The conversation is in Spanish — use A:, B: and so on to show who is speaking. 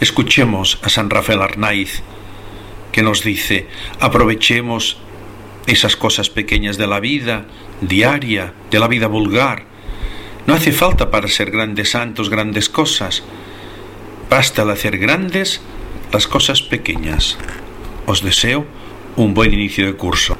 A: Escuchemos a San Rafael Arnaiz, que nos dice, aprovechemos esas cosas pequeñas de la vida diaria, de la vida vulgar. No hace falta para ser grandes santos grandes cosas. Basta el hacer grandes las cosas pequeñas. Os deseo un buen inicio de curso.